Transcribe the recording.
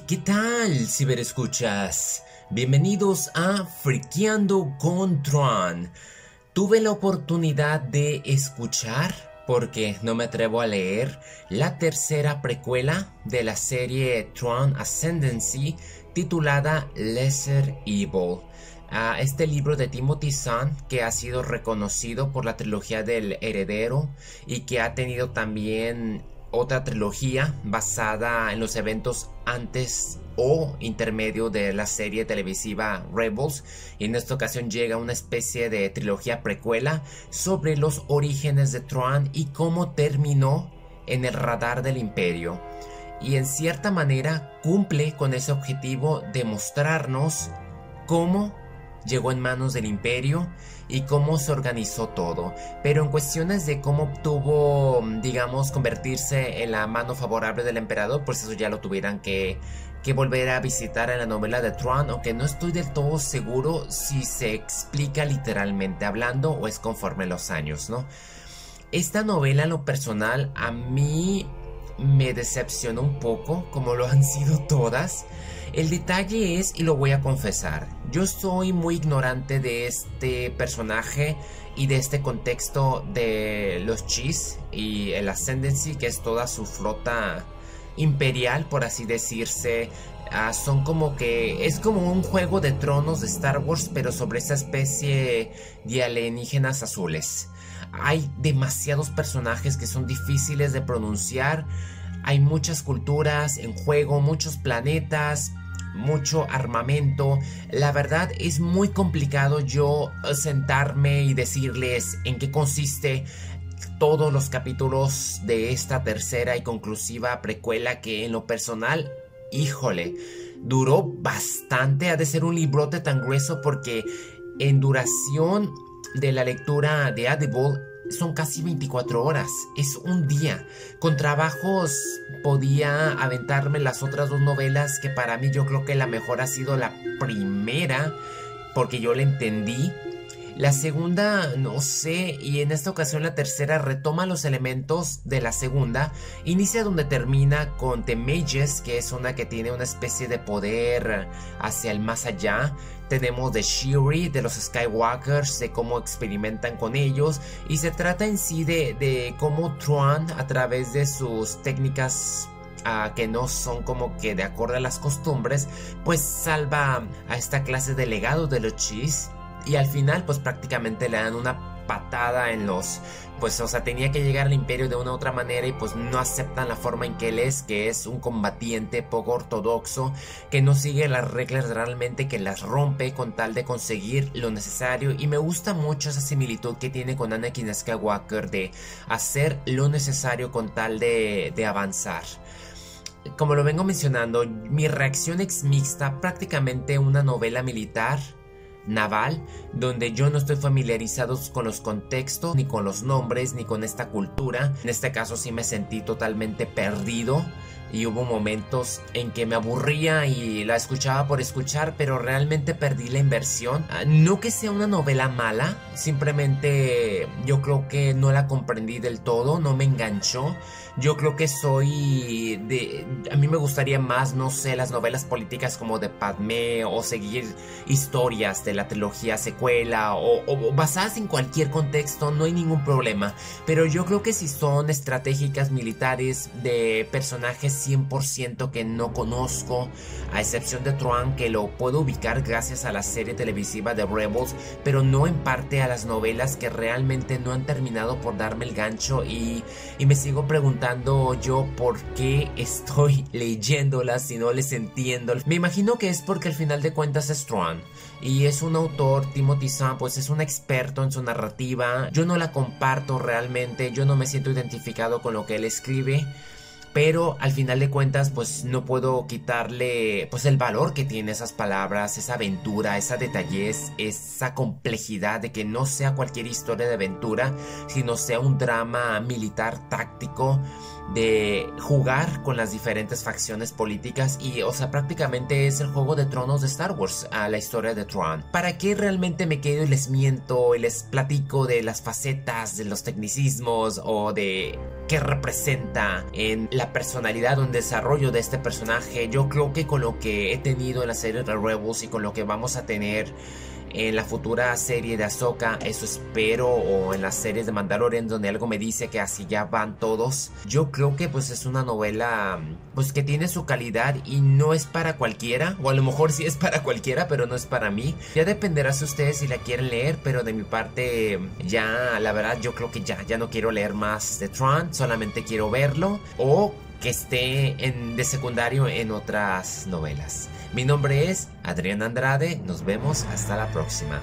¿Qué tal, ciberescuchas? Bienvenidos a Friqueando con Tron. Tuve la oportunidad de escuchar, porque no me atrevo a leer, la tercera precuela de la serie Tron Ascendancy titulada Lesser Evil. Este libro de Timothy Zahn que ha sido reconocido por la trilogía del heredero y que ha tenido también otra trilogía basada en los eventos antes o intermedio de la serie televisiva Rebels. Y en esta ocasión llega una especie de trilogía precuela sobre los orígenes de Tron y cómo terminó en el radar del imperio. Y en cierta manera cumple con ese objetivo de mostrarnos cómo llegó en manos del imperio y cómo se organizó todo. Pero en cuestiones de cómo obtuvo, digamos, convertirse en la mano favorable del emperador, pues eso ya lo tuvieran que, que volver a visitar en la novela de Tron, aunque no estoy del todo seguro si se explica literalmente hablando o es conforme los años, ¿no? Esta novela, en lo personal, a mí me decepcionó un poco, como lo han sido todas. El detalle es, y lo voy a confesar, yo soy muy ignorante de este personaje y de este contexto de los Chis y el Ascendancy, que es toda su flota imperial, por así decirse. Ah, son como que es como un juego de tronos de Star Wars, pero sobre esa especie de alienígenas azules. Hay demasiados personajes que son difíciles de pronunciar. Hay muchas culturas en juego, muchos planetas, mucho armamento. La verdad es muy complicado yo eh, sentarme y decirles en qué consiste todos los capítulos de esta tercera y conclusiva precuela que en lo personal, híjole, duró bastante. Ha de ser un librote tan grueso porque en duración de la lectura de Audible son casi 24 horas, es un día. Con trabajos podía aventarme las otras dos novelas que para mí yo creo que la mejor ha sido la primera porque yo la entendí. La segunda, no sé, y en esta ocasión la tercera retoma los elementos de la segunda. Inicia donde termina con The Mages, que es una que tiene una especie de poder hacia el más allá. Tenemos de Shuri, de los Skywalkers, de cómo experimentan con ellos. Y se trata en sí de, de cómo Tron, a través de sus técnicas ah, que no son como que de acuerdo a las costumbres, pues salva a esta clase de legado de los Chis y al final, pues prácticamente le dan una patada en los pues o sea tenía que llegar al imperio de una u otra manera y pues no aceptan la forma en que él es que es un combatiente poco ortodoxo que no sigue las reglas realmente que las rompe con tal de conseguir lo necesario. Y me gusta mucho esa similitud que tiene con Anakin Skywalker de hacer lo necesario con tal de, de avanzar. Como lo vengo mencionando mi reacción es mixta prácticamente una novela militar naval, donde yo no estoy familiarizado con los contextos, ni con los nombres, ni con esta cultura. En este caso sí me sentí totalmente perdido y hubo momentos en que me aburría y la escuchaba por escuchar, pero realmente perdí la inversión. Ah, no que sea una novela mala, simplemente yo creo que no la comprendí del todo, no me enganchó. Yo creo que soy de... A mí me gustaría más, no sé, las novelas políticas como de Padme o seguir historias de la trilogía secuela o, o basadas en cualquier contexto, no hay ningún problema. Pero yo creo que si son estratégicas militares de personajes 100% que no conozco, a excepción de Tron que lo puedo ubicar gracias a la serie televisiva de Rebels, pero no en parte a las novelas que realmente no han terminado por darme el gancho y, y me sigo preguntando yo por qué estoy leyéndolas si no les entiendo. Me imagino que es porque al final de cuentas es Tron y es un autor, Timothy Zahn, pues es un experto en su narrativa. Yo no la comparto realmente, yo no me siento identificado con lo que él escribe pero al final de cuentas pues no puedo quitarle pues el valor que tiene esas palabras, esa aventura, esa detallez, esa complejidad de que no sea cualquier historia de aventura, sino sea un drama militar táctico de jugar con las diferentes facciones políticas y, o sea, prácticamente es el juego de tronos de Star Wars, a la historia de Tron. ¿Para qué realmente me quedo y les miento y les platico de las facetas, de los tecnicismos o de qué representa en la personalidad o en desarrollo de este personaje? Yo creo que con lo que he tenido en la serie de Rebels y con lo que vamos a tener en la futura serie de Ahsoka, eso espero, o en las series de Mandalorian donde algo me dice que así ya van todos. Yo creo que pues es una novela pues que tiene su calidad y no es para cualquiera, o a lo mejor sí es para cualquiera, pero no es para mí. Ya dependerá de ustedes si la quieren leer, pero de mi parte ya la verdad yo creo que ya ya no quiero leer más de Tron, solamente quiero verlo o que esté de secundario en otras novelas. Mi nombre es Adrián Andrade, nos vemos hasta la próxima.